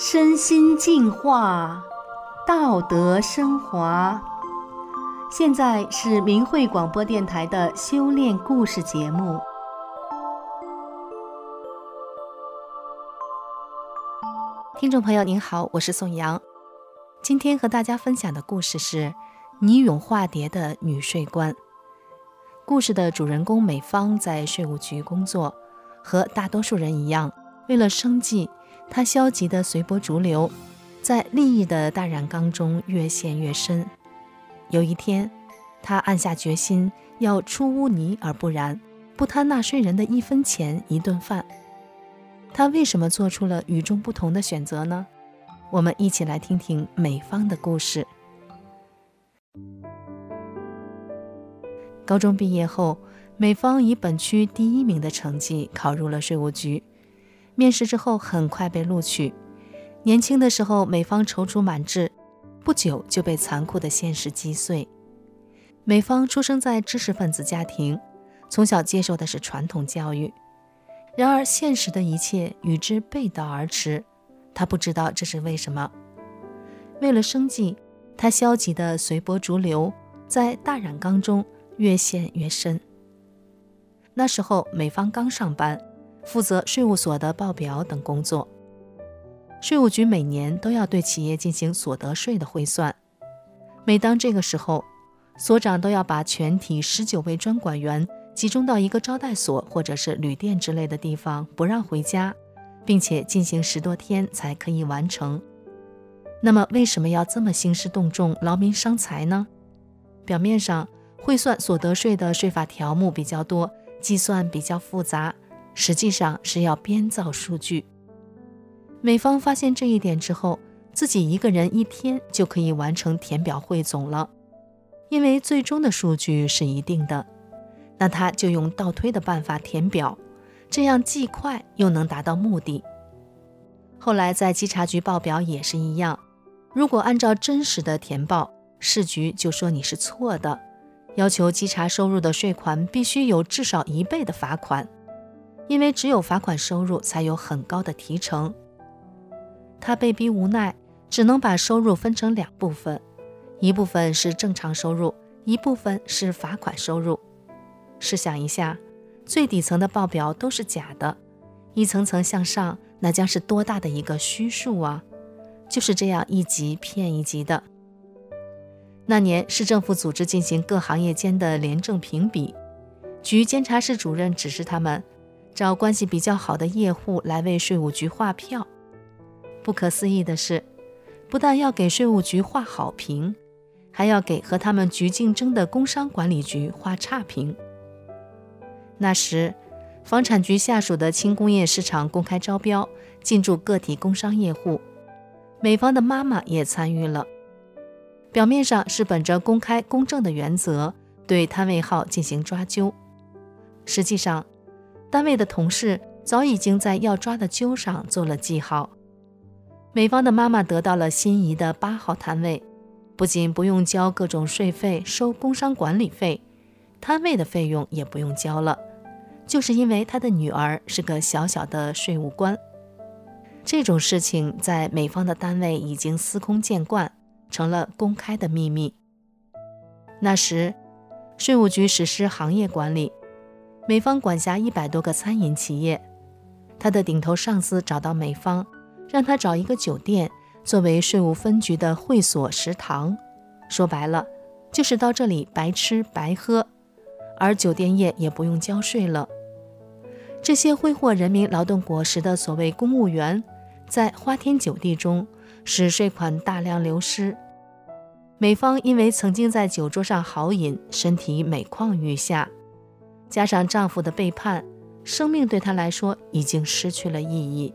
身心净化，道德升华。现在是明慧广播电台的修炼故事节目。听众朋友您好，我是宋阳。今天和大家分享的故事是拟永化蝶的女税官。故事的主人公美芳在税务局工作，和大多数人一样，为了生计，他消极地随波逐流，在利益的大染缸中越陷越深。有一天，他暗下决心要出污泥而不染，不贪纳税人的一分钱一顿饭。他为什么做出了与众不同的选择呢？我们一起来听听美方的故事。高中毕业后，美方以本区第一名的成绩考入了税务局。面试之后，很快被录取。年轻的时候，美方踌躇满志，不久就被残酷的现实击碎。美方出生在知识分子家庭，从小接受的是传统教育。然而，现实的一切与之背道而驰。他不知道这是为什么。为了生计，他消极地随波逐流，在大染缸中。越陷越深。那时候，美方刚上班，负责税务所的报表等工作。税务局每年都要对企业进行所得税的汇算。每当这个时候，所长都要把全体十九位专管员集中到一个招待所或者是旅店之类的地方，不让回家，并且进行十多天才可以完成。那么，为什么要这么兴师动众、劳民伤财呢？表面上，汇算所得税的税法条目比较多，计算比较复杂，实际上是要编造数据。美方发现这一点之后，自己一个人一天就可以完成填表汇总了，因为最终的数据是一定的。那他就用倒推的办法填表，这样既快又能达到目的。后来在稽查局报表也是一样，如果按照真实的填报，市局就说你是错的。要求稽查收入的税款必须有至少一倍的罚款，因为只有罚款收入才有很高的提成。他被逼无奈，只能把收入分成两部分，一部分是正常收入，一部分是罚款收入。试想一下，最底层的报表都是假的，一层层向上，那将是多大的一个虚数啊！就是这样一级骗一级的。那年，市政府组织进行各行业间的廉政评比，局监察室主任指示他们找关系比较好的业户来为税务局划票。不可思议的是，不但要给税务局划好评，还要给和他们局竞争的工商管理局划差评。那时，房产局下属的轻工业市场公开招标，进驻个体工商业户，美方的妈妈也参与了。表面上是本着公开公正的原则对摊位号进行抓阄，实际上，单位的同事早已经在要抓的阄上做了记号。美方的妈妈得到了心仪的八号摊位，不仅不用交各种税费、收工商管理费，摊位的费用也不用交了，就是因为她的女儿是个小小的税务官。这种事情在美方的单位已经司空见惯。成了公开的秘密。那时，税务局实施行业管理，美方管辖一百多个餐饮企业。他的顶头上司找到美方，让他找一个酒店作为税务分局的会所食堂。说白了，就是到这里白吃白喝，而酒店业也不用交税了。这些挥霍人民劳动果实的所谓公务员，在花天酒地中。使税款大量流失。美方因为曾经在酒桌上豪饮，身体每况愈下，加上丈夫的背叛，生命对她来说已经失去了意义。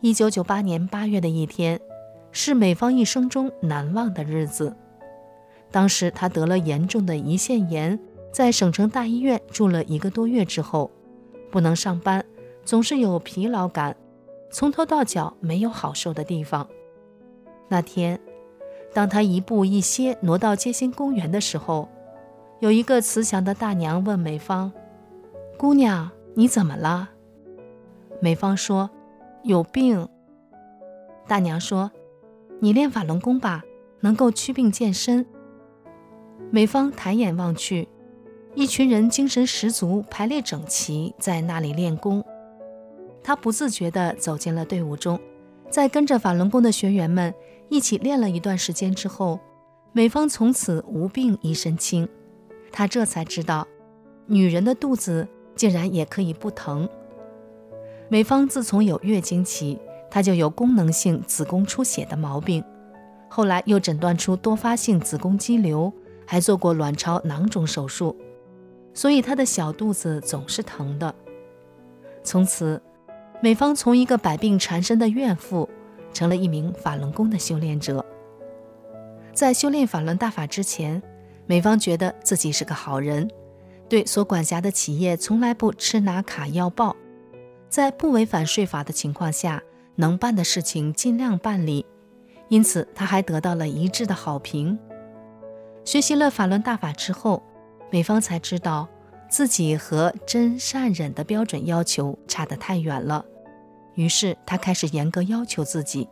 一九九八年八月的一天，是美方一生中难忘的日子。当时她得了严重的胰腺炎，在省城大医院住了一个多月之后，不能上班，总是有疲劳感。从头到脚没有好受的地方。那天，当他一步一歇挪到街心公园的时候，有一个慈祥的大娘问美芳：“姑娘，你怎么了？”美芳说：“有病，大娘说：“你练法轮功吧，能够祛病健身。”美芳抬眼望去，一群人精神十足，排列整齐，在那里练功。她不自觉地走进了队伍中，在跟着法轮功的学员们一起练了一段时间之后，美芳从此无病一身轻。她这才知道，女人的肚子竟然也可以不疼。美芳自从有月经起，她就有功能性子宫出血的毛病，后来又诊断出多发性子宫肌瘤，还做过卵巢囊肿手术，所以她的小肚子总是疼的。从此，美芳从一个百病缠身的怨妇，成了一名法轮功的修炼者。在修炼法轮大法之前，美方觉得自己是个好人，对所管辖的企业从来不吃拿卡要报。在不违反税法的情况下，能办的事情尽量办理，因此他还得到了一致的好评。学习了法轮大法之后，美方才知道自己和真善忍的标准要求差得太远了，于是他开始严格要求自己。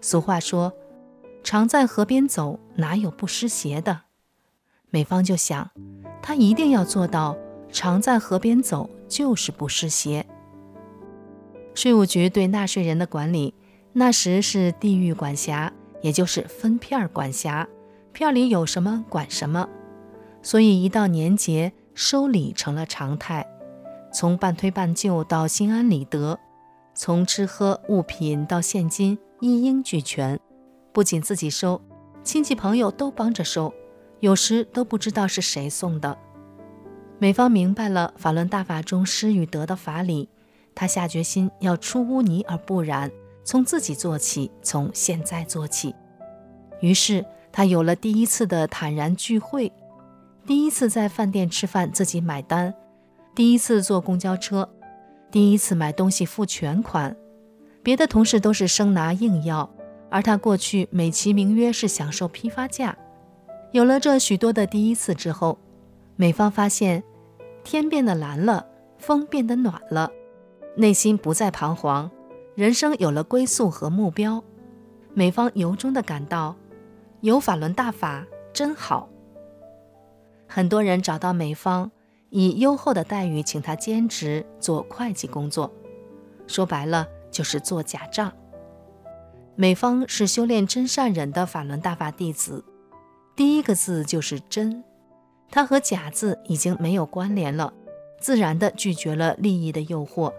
俗话说：“常在河边走，哪有不湿鞋的？”美方就想，他一定要做到常在河边走，就是不湿鞋。税务局对纳税人的管理，那时是地域管辖，也就是分片管辖，片里有什么管什么。所以一到年节，收礼成了常态，从半推半就到心安理得，从吃喝物品到现金，一应俱全。不仅自己收，亲戚朋友都帮着收，有时都不知道是谁送的。美芳明白了法轮大法中失与得的法理。他下决心要出污泥而不染，从自己做起，从现在做起。于是他有了第一次的坦然聚会，第一次在饭店吃饭自己买单，第一次坐公交车，第一次买东西付全款。别的同事都是生拿硬要，而他过去美其名曰是享受批发价。有了这许多的第一次之后，美方发现天变得蓝了，风变得暖了。内心不再彷徨，人生有了归宿和目标。美方由衷地感到，有法轮大法真好。很多人找到美方，以优厚的待遇请他兼职做会计工作，说白了就是做假账。美方是修炼真善忍的法轮大法弟子，第一个字就是真，她和假字已经没有关联了，自然地拒绝了利益的诱惑。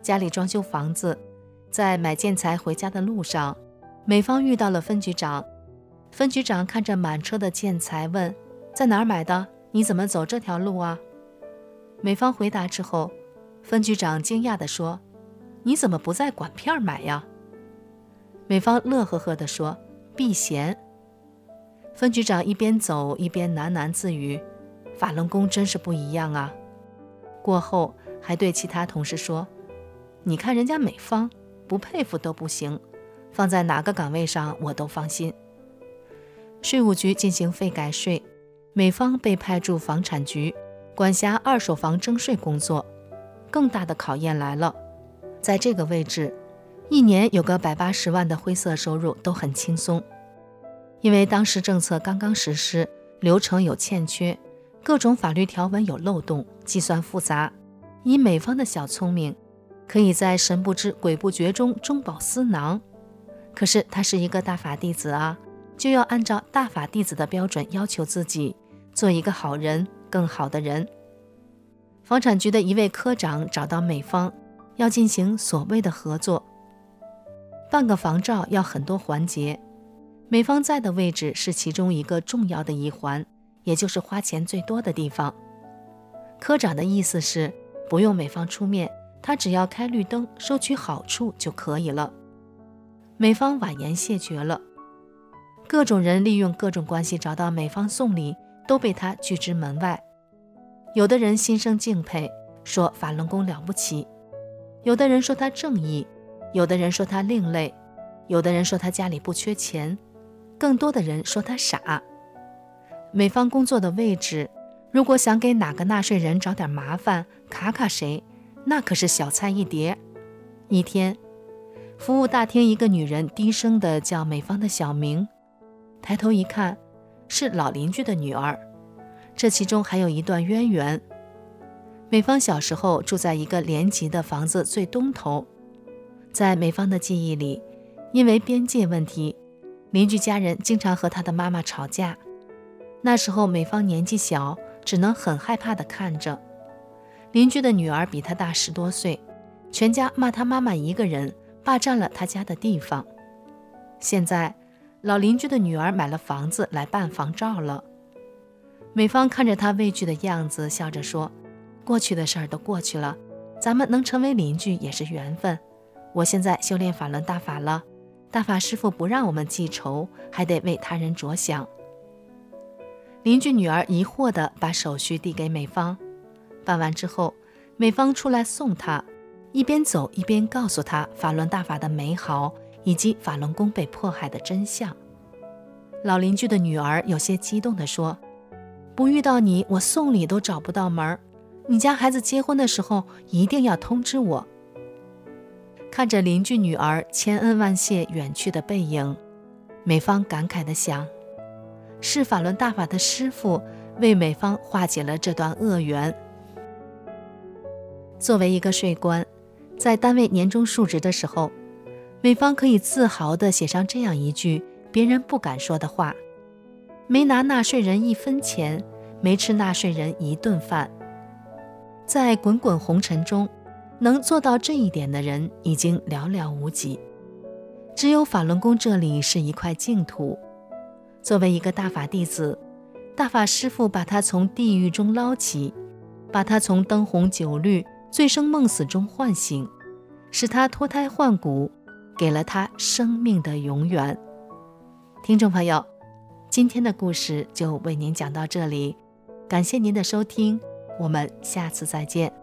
家里装修房子，在买建材回家的路上，美方遇到了分局长。分局长看着满车的建材，问：“在哪儿买的？你怎么走这条路啊？”美方回答之后，分局长惊讶地说：“你怎么不在管片买呀？”美方乐呵呵地说：“避嫌。”分局长一边走一边喃喃自语：“法轮功真是不一样啊。”过后还对其他同事说。你看人家美方，不佩服都不行，放在哪个岗位上我都放心。税务局进行费改税，美方被派驻房产局，管辖二手房征税工作。更大的考验来了，在这个位置，一年有个百八十万的灰色收入都很轻松，因为当时政策刚刚实施，流程有欠缺，各种法律条文有漏洞，计算复杂。以美方的小聪明。可以在神不知鬼不觉中中饱私囊，可是他是一个大法弟子啊，就要按照大法弟子的标准要求自己，做一个好人，更好的人。房产局的一位科长找到美方，要进行所谓的合作。办个房照要很多环节，美方在的位置是其中一个重要的一环，也就是花钱最多的地方。科长的意思是不用美方出面。他只要开绿灯，收取好处就可以了。美方婉言谢绝了。各种人利用各种关系找到美方送礼，都被他拒之门外。有的人心生敬佩，说法轮功了不起；有的人说他正义；有的人说他另类；有的人说他家里不缺钱；更多的人说他傻。美方工作的位置，如果想给哪个纳税人找点麻烦，卡卡谁？那可是小菜一碟。一天，服务大厅一个女人低声地叫美方的小名，抬头一看，是老邻居的女儿。这其中还有一段渊源。美方小时候住在一个连级的房子最东头，在美方的记忆里，因为边界问题，邻居家人经常和她的妈妈吵架。那时候美芳年纪小，只能很害怕地看着。邻居的女儿比她大十多岁，全家骂她妈妈一个人霸占了她家的地方。现在老邻居的女儿买了房子来办房照了。美芳看着她畏惧的样子，笑着说。过去的事儿都过去了，咱们能成为邻居也是缘分。我现在修炼法轮大法了，大法师父不让我们记仇，还得为他人着想。邻居女儿疑惑地把手续递给美方，办完之后，美方出来送她，一边走一边告诉她法轮大法的美好以及法轮功被迫害的真相。老邻居的女儿有些激动地说：“不遇到你，我送礼都找不到门儿。”你家孩子结婚的时候一定要通知我。看着邻居女儿千恩万谢远去的背影，美芳感慨地想：是法轮大法的师父为美芳化解了这段恶缘。作为一个税官，在单位年终述职的时候，美芳可以自豪地写上这样一句别人不敢说的话：没拿纳税人一分钱，没吃纳税人一顿饭。在滚滚红尘中，能做到这一点的人已经寥寥无几。只有法轮功这里是一块净土。作为一个大法弟子，大法师父把他从地狱中捞起，把他从灯红酒绿、醉生梦死中唤醒，使他脱胎换骨，给了他生命的永远。听众朋友，今天的故事就为您讲到这里，感谢您的收听。我们下次再见。